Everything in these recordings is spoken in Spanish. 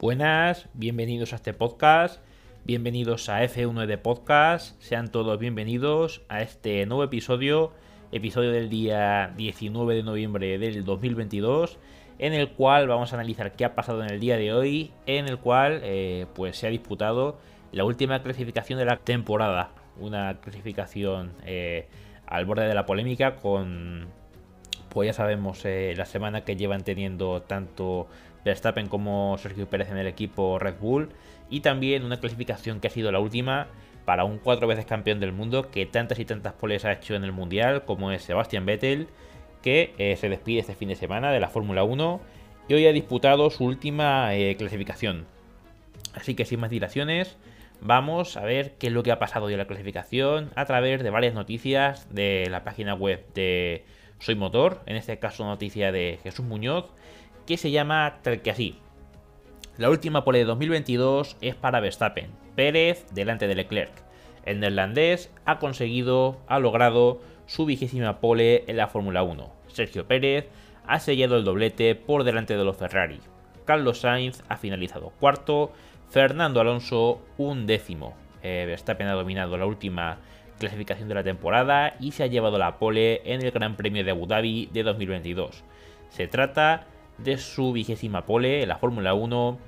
Buenas, bienvenidos a este podcast, bienvenidos a F1 de Podcast, sean todos bienvenidos a este nuevo episodio, episodio del día 19 de noviembre del 2022, en el cual vamos a analizar qué ha pasado en el día de hoy, en el cual eh, pues se ha disputado la última clasificación de la temporada, una clasificación eh, al borde de la polémica con, pues ya sabemos, eh, la semana que llevan teniendo tanto Verstappen como Sergio Pérez en el equipo Red Bull y también una clasificación que ha sido la última para un cuatro veces campeón del mundo que tantas y tantas poles ha hecho en el mundial como es Sebastian Vettel que eh, se despide este fin de semana de la Fórmula 1 y hoy ha disputado su última eh, clasificación. Así que sin más dilaciones, vamos a ver qué es lo que ha pasado hoy en la clasificación a través de varias noticias de la página web de Soy Motor, en este caso noticia de Jesús Muñoz, que se llama tal que así. La última pole de 2022 es para Verstappen, Pérez delante de Leclerc. El neerlandés ha conseguido, ha logrado su vigésima pole en la Fórmula 1. Sergio Pérez ha sellado el doblete por delante de los Ferrari. Carlos Sainz ha finalizado cuarto, Fernando Alonso un décimo. Eh, Verstappen ha dominado la última clasificación de la temporada y se ha llevado la pole en el Gran Premio de Abu Dhabi de 2022. Se trata de su vigésima pole en la Fórmula 1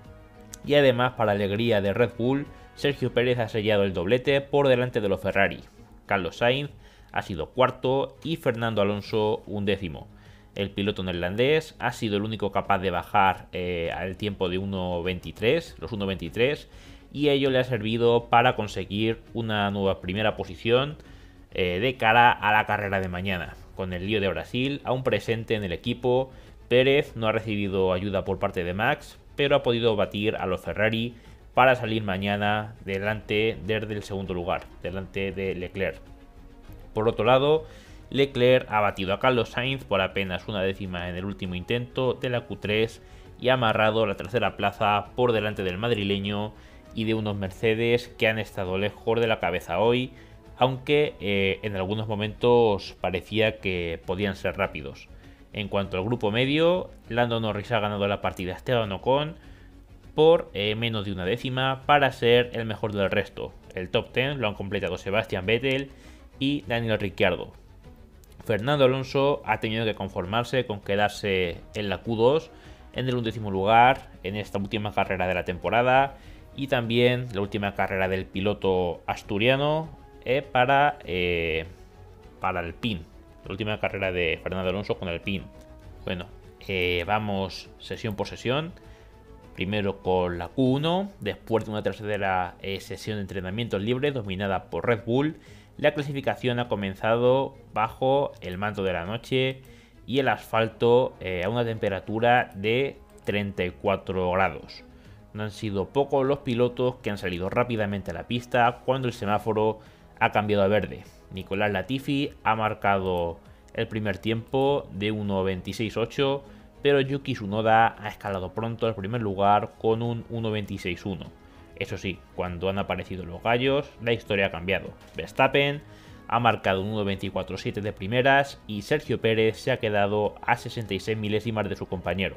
y además para alegría de Red Bull, Sergio Pérez ha sellado el doblete por delante de los Ferrari. Carlos Sainz ha sido cuarto y Fernando Alonso un décimo. El piloto neerlandés ha sido el único capaz de bajar eh, al tiempo de 1.23, los 1.23, y ello le ha servido para conseguir una nueva primera posición eh, de cara a la carrera de mañana. Con el lío de Brasil aún presente en el equipo, Pérez no ha recibido ayuda por parte de Max, pero ha podido batir a los Ferrari para salir mañana delante desde el segundo lugar, delante de Leclerc. Por otro lado, Leclerc ha batido a Carlos Sainz por apenas una décima en el último intento de la Q3 y ha amarrado la tercera plaza por delante del madrileño y de unos Mercedes que han estado lejos de la cabeza hoy, aunque eh, en algunos momentos parecía que podían ser rápidos. En cuanto al grupo medio, Lando Norris ha ganado la partida Esteban Ocon por eh, menos de una décima para ser el mejor del resto. El top 10 lo han completado Sebastian Vettel y Daniel Ricciardo. Fernando Alonso ha tenido que conformarse con quedarse en la Q2 en el undécimo lugar en esta última carrera de la temporada y también la última carrera del piloto asturiano eh, para, eh, para el PIN la última carrera de Fernando Alonso con el PIN. Bueno, eh, vamos sesión por sesión. Primero con la Q1, después de una tercera sesión de entrenamiento libre dominada por Red Bull, la clasificación ha comenzado bajo el manto de la noche y el asfalto a una temperatura de 34 grados. No han sido pocos los pilotos que han salido rápidamente a la pista cuando el semáforo ha cambiado a verde. Nicolás Latifi ha marcado el primer tiempo de 1.26.8, pero Yuki Tsunoda ha escalado pronto al primer lugar con un 1.26.1. Eso sí, cuando han aparecido los gallos, la historia ha cambiado. Verstappen ha marcado un 1.24.7 de primeras y Sergio Pérez se ha quedado a 66 milésimas de su compañero.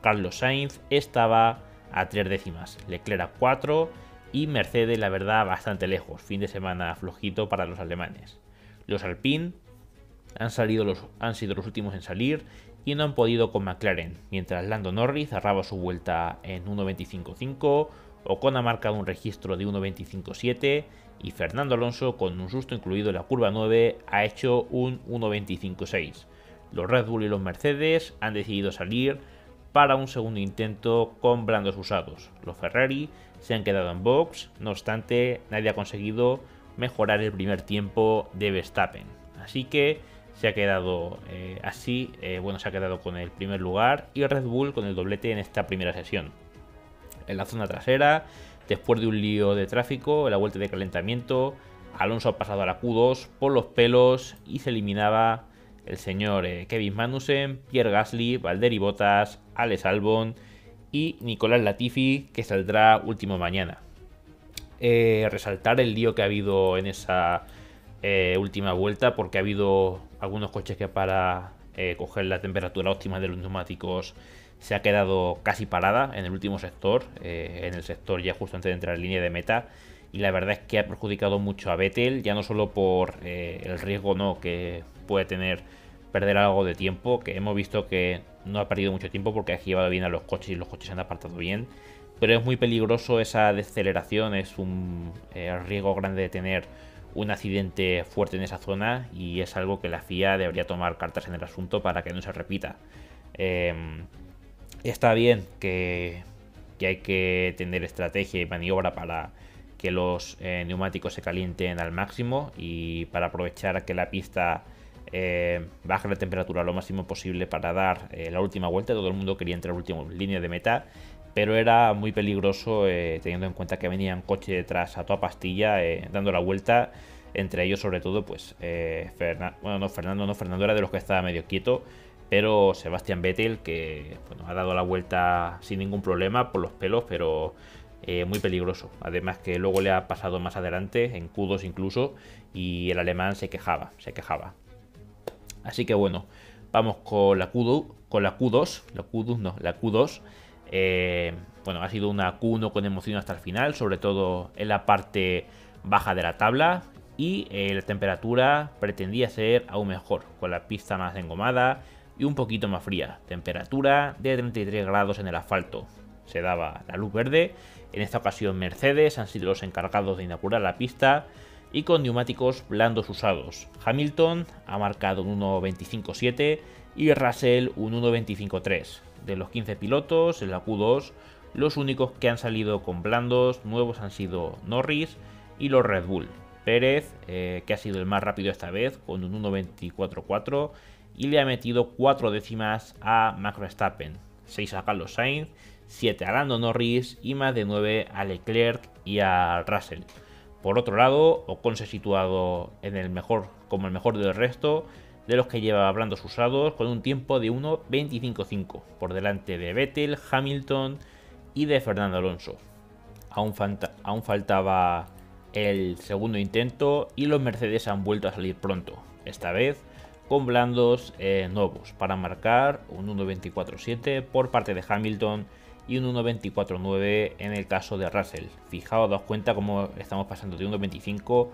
Carlos Sainz estaba a 3 décimas, Leclerc a 4 y Mercedes, la verdad, bastante lejos. Fin de semana flojito para los alemanes. Los Alpine han, salido los, han sido los últimos en salir y no han podido con McLaren, mientras Lando Norris cerraba su vuelta en 1.25.5, Ocon ha marcado un registro de 1.25.7 y Fernando Alonso, con un susto incluido en la curva 9, ha hecho un 1.25.6. Los Red Bull y los Mercedes han decidido salir para un segundo intento con blandos usados. Los Ferrari se han quedado en box, no obstante nadie ha conseguido mejorar el primer tiempo de Verstappen. Así que se ha quedado eh, así, eh, bueno, se ha quedado con el primer lugar y Red Bull con el doblete en esta primera sesión. En la zona trasera, después de un lío de tráfico, en la vuelta de calentamiento, Alonso ha pasado a la Q2 por los pelos y se eliminaba el señor eh, Kevin Magnussen, Pierre Gasly, Valtteri Bottas, Alex Albon y Nicolás Latifi, que saldrá último mañana. Eh, resaltar el lío que ha habido en esa eh, última vuelta, porque ha habido algunos coches que para coger la temperatura óptima de los neumáticos se ha quedado casi parada en el último sector, en el sector ya justo antes de entrar en línea de meta. Y la verdad es que ha perjudicado mucho a Vettel, ya no solo por eh, el riesgo no que puede tener perder algo de tiempo, que hemos visto que no ha perdido mucho tiempo porque ha llevado bien a los coches y los coches se han apartado bien. Pero es muy peligroso esa deceleración, es un eh, riesgo grande de tener un accidente fuerte en esa zona y es algo que la FIA debería tomar cartas en el asunto para que no se repita. Em, está bien que, hay que tener estrategia y maniobra para que los eh, neumáticos se calienten al máximo y para aprovechar que la pista eh, baje la temperatura lo máximo posible para dar eh, la última vuelta. Todo el mundo quería entrar última línea de meta, pero era muy peligroso teniendo en cuenta que venían coche detrás a toda pastilla dando la vuelta. Entre ellos, sobre todo, pues bueno, no Fernando, no Fernando era de los que estaba medio quieto pero Sebastian Vettel, que ha dado la vuelta sin ningún problema por los pelos, pero eh, muy peligroso. Además que luego le ha pasado más adelante, en Q2 incluso, y el alemán se quejaba, se quejaba. Así que bueno, vamos con la Q2, con la Q2, la Q2 no, la Q2. Eh, bueno, ha sido una Q1 con emoción hasta el final, sobre todo en la parte baja de la tabla. Y eh, la temperatura pretendía ser aún mejor, con la pista más engomada, y un poquito más fría. Temperatura de 33 grados en el asfalto. Se daba la luz verde. En esta ocasión Mercedes han sido los encargados de inaugurar la pista y con neumáticos blandos usados. Hamilton ha marcado un 1.25.7 y Russell un 1.25.3. De los 15 pilotos en la Q2, los únicos que han salido con blandos nuevos han sido Norris y los Red Bull. Pérez, eh, que ha sido el más rápido esta vez, con un 1.24.4 y le ha metido 4 décimas a Max Verstappen, 6 a Carlos Sainz, 7 a Lando Norris y más de 9 a Leclerc y a Russell. Por otro lado, Ocon se ha situado en el mejor, como el mejor del resto de los que lleva blandos usados con un tiempo de 1.25.5 por delante de Vettel, Hamilton y de Fernando Alonso. Aún, aún faltaba el segundo intento y los Mercedes han vuelto a salir pronto. Esta vez con blandos eh, nuevos para marcar un 1.24.7 por parte de Hamilton y un 1.24.9 en el caso de Russell. Fijaos, daos cuenta cómo estamos pasando de 1.25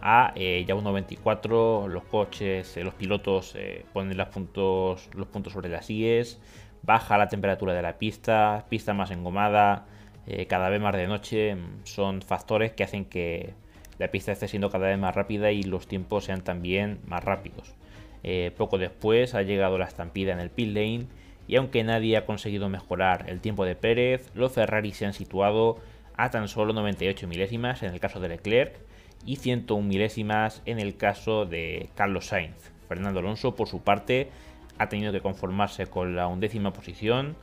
a eh, ya 1.24. Los coches, eh, los pilotos ponen los puntos, los puntos sobre las IES, baja la temperatura de la pista, pista más engomada, cada vez más de noche. Son factores que hacen que la pista esté siendo cada vez más rápida y los tiempos sean también más rápidos. Eh, poco después ha llegado la estampida en el pit lane y aunque nadie ha conseguido mejorar el tiempo de Pérez, los Ferrari se han situado a tan solo 98 milésimas en el caso de Leclerc y 101 milésimas en el caso de Carlos Sainz. Fernando Alonso, por su parte, ha tenido que conformarse con la undécima posición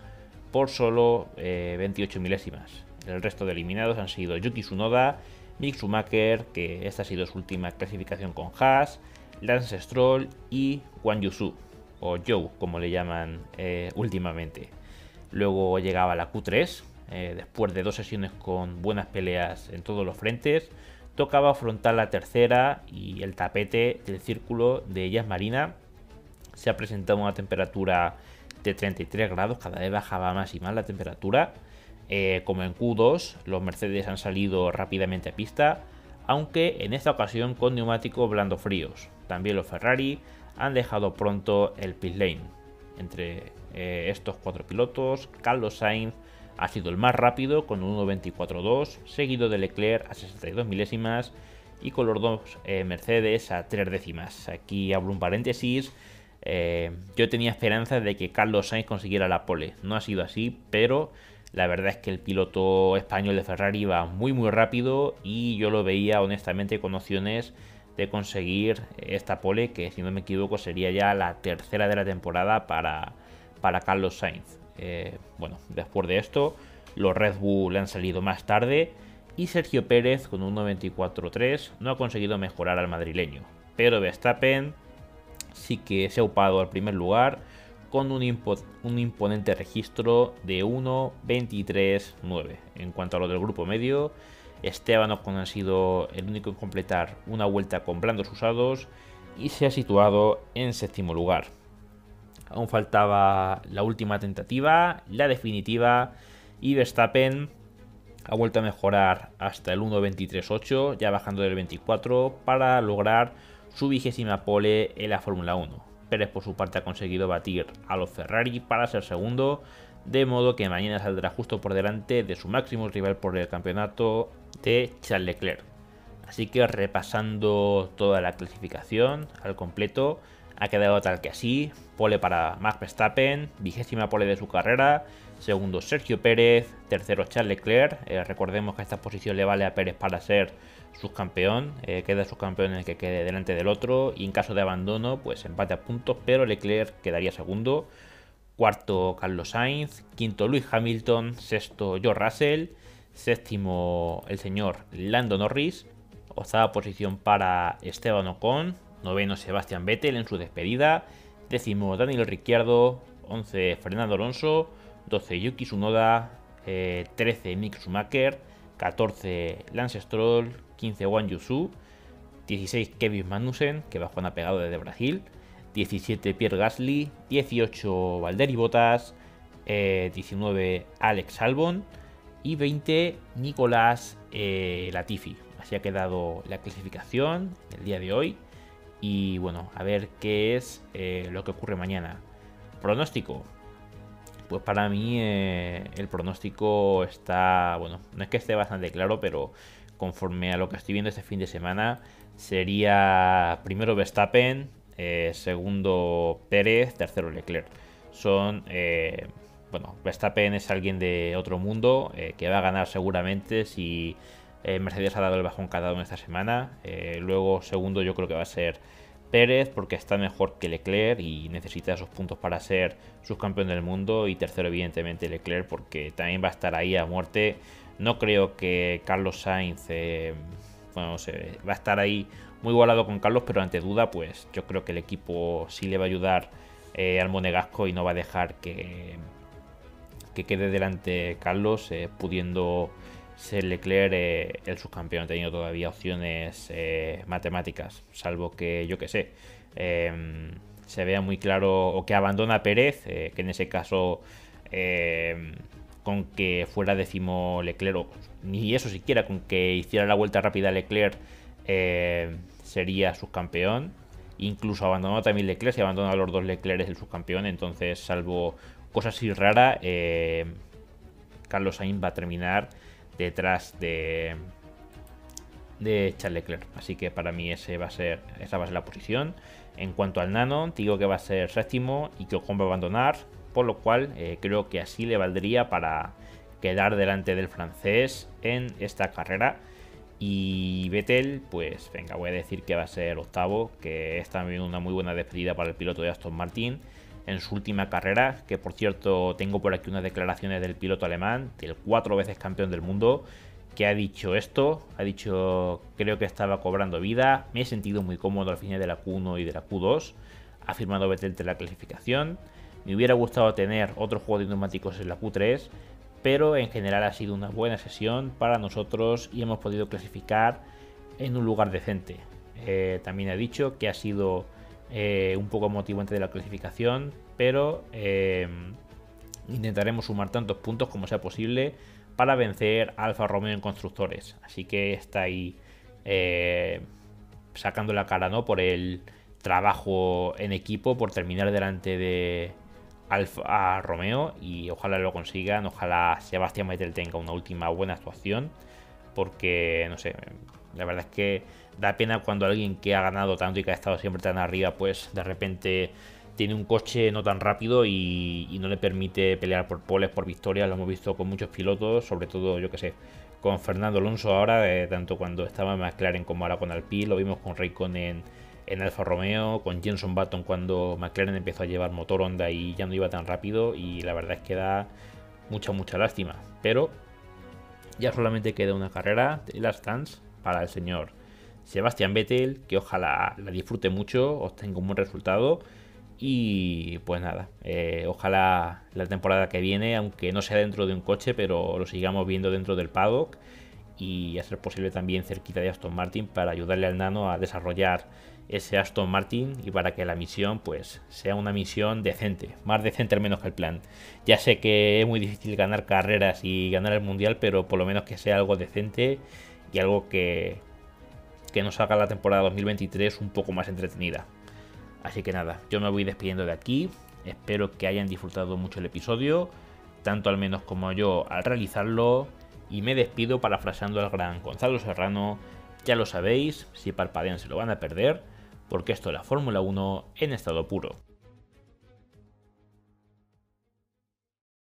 por solo 28 eh, milésimas. El resto de eliminados han sido Yuki Tsunoda, Mick Schumacher, que esta ha sido su última clasificación con Haas, Lance Stroll y Juan Yusu, o Joe, como le llaman eh, últimamente. Luego llegaba la Q3, eh, después de dos sesiones con buenas peleas en todos los frentes, tocaba afrontar la tercera y el tapete del círculo de ellas Marina se ha presentado una temperatura de 33 grados, cada vez bajaba más y más la temperatura. Eh, como en Q2, los Mercedes han salido rápidamente a pista, aunque en esta ocasión con neumáticos blando fríos. También los Ferrari han dejado pronto el pit lane. Entre eh, estos cuatro pilotos, Carlos Sainz ha sido el más rápido con un 1.24.2, seguido de Leclerc a 62 milésimas y con los dos eh, Mercedes a 3 décimas. Aquí abro un paréntesis. Eh, yo tenía esperanza de que Carlos Sainz consiguiera la pole. No ha sido así, pero la verdad es que el piloto español de Ferrari va muy muy rápido y yo lo veía honestamente con opciones de conseguir esta pole, que si no me equivoco sería ya la tercera de la temporada para, para Carlos Sainz. Eh, bueno, después de esto, los Red Bull han salido más tarde y Sergio Pérez con un 94.3 no ha conseguido mejorar al madrileño. Pero Verstappen sí que se ha upado al primer lugar con un, un imponente registro de 1.23.9. En cuanto a lo del grupo medio, Esteban Ocon ha sido el único en completar una vuelta con blandos usados y se ha situado en séptimo lugar. Aún faltaba la última tentativa, la definitiva, y Verstappen ha vuelto a mejorar hasta el 1.23.8, ya bajando del 24, para lograr su vigésima pole en la Fórmula 1. Pérez por su parte ha conseguido batir a los Ferrari para ser segundo, de modo que mañana saldrá justo por delante de su máximo rival por el campeonato de Charles Leclerc. Así que repasando toda la clasificación al completo, ha quedado tal que así, pole para Max Verstappen, vigésima pole de su carrera, segundo Sergio Pérez, tercero Charles Leclerc, eh, recordemos que esta posición le vale a Pérez para ser subcampeón, eh, queda subcampeón en el que quede delante del otro. Y en caso de abandono pues empate a puntos, pero Leclerc quedaría segundo, cuarto Carlos Sainz, quinto Luis Hamilton, sexto George Russell, séptimo el señor Lando Norris, octava posición para Esteban Ocon, noveno Sebastián Vettel en su despedida, décimo Daniel Ricciardo, 11 Fernando Alonso, 12 Yuki Tsunoda, 13 eh, Mick Schumacher, 14 Lance Stroll, 15 Wang Yusu, 16 Kevin Magnussen, que va Juan pegado desde Brasil, 17 Pierre Gasly, 18 Valderi Bottas, 19 eh, Alex Albon y 20 Nicolás eh, Latifi. Así ha quedado la clasificación el día de hoy. Y bueno, a ver qué es eh, lo que ocurre mañana. Pronóstico. Pues para mí el pronóstico está, bueno, no es que esté bastante claro, pero conforme a lo que estoy viendo este fin de semana, sería primero Verstappen, eh, segundo Pérez, tercero Leclerc. Son, eh, bueno, Verstappen es alguien de otro mundo eh, que va a ganar seguramente si Mercedes ha dado el bajón cada uno esta semana. luego, segundo, yo creo que va a ser Pérez porque está mejor que Leclerc y necesita esos puntos para ser subcampeón del mundo. Y tercero, evidentemente, Leclerc porque también va a estar ahí a muerte. No creo que Carlos Sainz, bueno, va a estar ahí muy igualado con Carlos, pero ante duda, pues yo creo que el equipo sí le va a ayudar eh, al Monegasco y no va a dejar que, que quede delante Carlos, eh, pudiendo ser Leclerc eh, el subcampeón, teniendo todavía opciones matemáticas, salvo que yo que sé, em, se vea muy claro o que abandona a Pérez, que en ese caso em, con que fuera décimo Leclerc, ni eso siquiera, con que hiciera la vuelta rápida Leclerc eh, sería subcampeón. Incluso abandonó también Leclerc, y abandonó a los dos Leclerc el subcampeón. Entonces, salvo cosas así raras, eh, Carlos Sainz va a terminar detrás de, de Charles Leclerc. Así que para mí ese va a ser, esa va a ser la posición. En cuanto al Nano, digo que va a ser séptimo y que Ocon va a abandonar. Por lo cual eh, creo que así le valdría para quedar delante del francés en esta carrera. Y Vettel, pues venga, voy a decir que va a ser octavo, que es también una muy buena despedida para el piloto de Aston Martin en su última carrera, que por cierto tengo por aquí unas declaraciones del piloto alemán, del cuatro veces campeón del mundo, que ha dicho esto, ha dicho creo que estaba cobrando vida, me he sentido muy cómodo al final de la Q1 y de la Q2, ha firmado Vettel de la clasificación, me hubiera gustado tener otro juego de neumáticos en la Q3, pero en general ha sido una buena sesión para nosotros y hemos podido clasificar en un lugar decente. Eh, también ha dicho que ha sido eh, un poco motivante de la clasificación, pero eh, intentaremos sumar tantos puntos como sea posible para vencer a Alfa Romeo en constructores. Así que está ahí sacando la cara ¿no? por el trabajo en equipo, por terminar delante de, Alfa Romeo y ojalá lo consigan, ojalá Sebastián Vettel tenga una última buena actuación porque no sé, la verdad es que da pena cuando alguien que ha ganado tanto y que ha estado siempre tan arriba pues de repente tiene un coche no tan rápido y, no le permite pelear por poles, por victorias, lo hemos visto con muchos pilotos, sobre todo yo que sé, con Fernando Alonso ahora, eh, tanto cuando estaba en McLaren como ahora con Alpine, lo vimos con Raikkonen en Alfa Romeo, con Jenson Button cuando McLaren empezó a llevar motor Honda y ya no iba tan rápido. Y la verdad es que da mucha, mucha lástima. Pero ya solamente queda una carrera las stands para el señor Sebastián Vettel, que ojalá la disfrute mucho, obtenga un buen resultado. Y pues nada, eh, ojalá la temporada que viene, aunque no sea dentro de un coche, pero lo sigamos viendo dentro del paddock y a ser posible también cerquita de Aston Martin para ayudarle al nano a desarrollar ese Aston Martin y para que la misión pues sea una misión decente, más decente al menos que el plan. Ya sé que es muy difícil ganar carreras y ganar el mundial, pero por lo menos que sea algo decente y algo que, que nos haga la temporada 2023 un poco más entretenida. Así que nada, yo me voy despidiendo de aquí. Espero que hayan disfrutado mucho el episodio, tanto al menos como yo al realizarlo. Y me despido parafraseando al gran Gonzalo Serrano. Ya lo sabéis, si parpadean se lo van a perder porque esto es la Fórmula 1 en estado puro.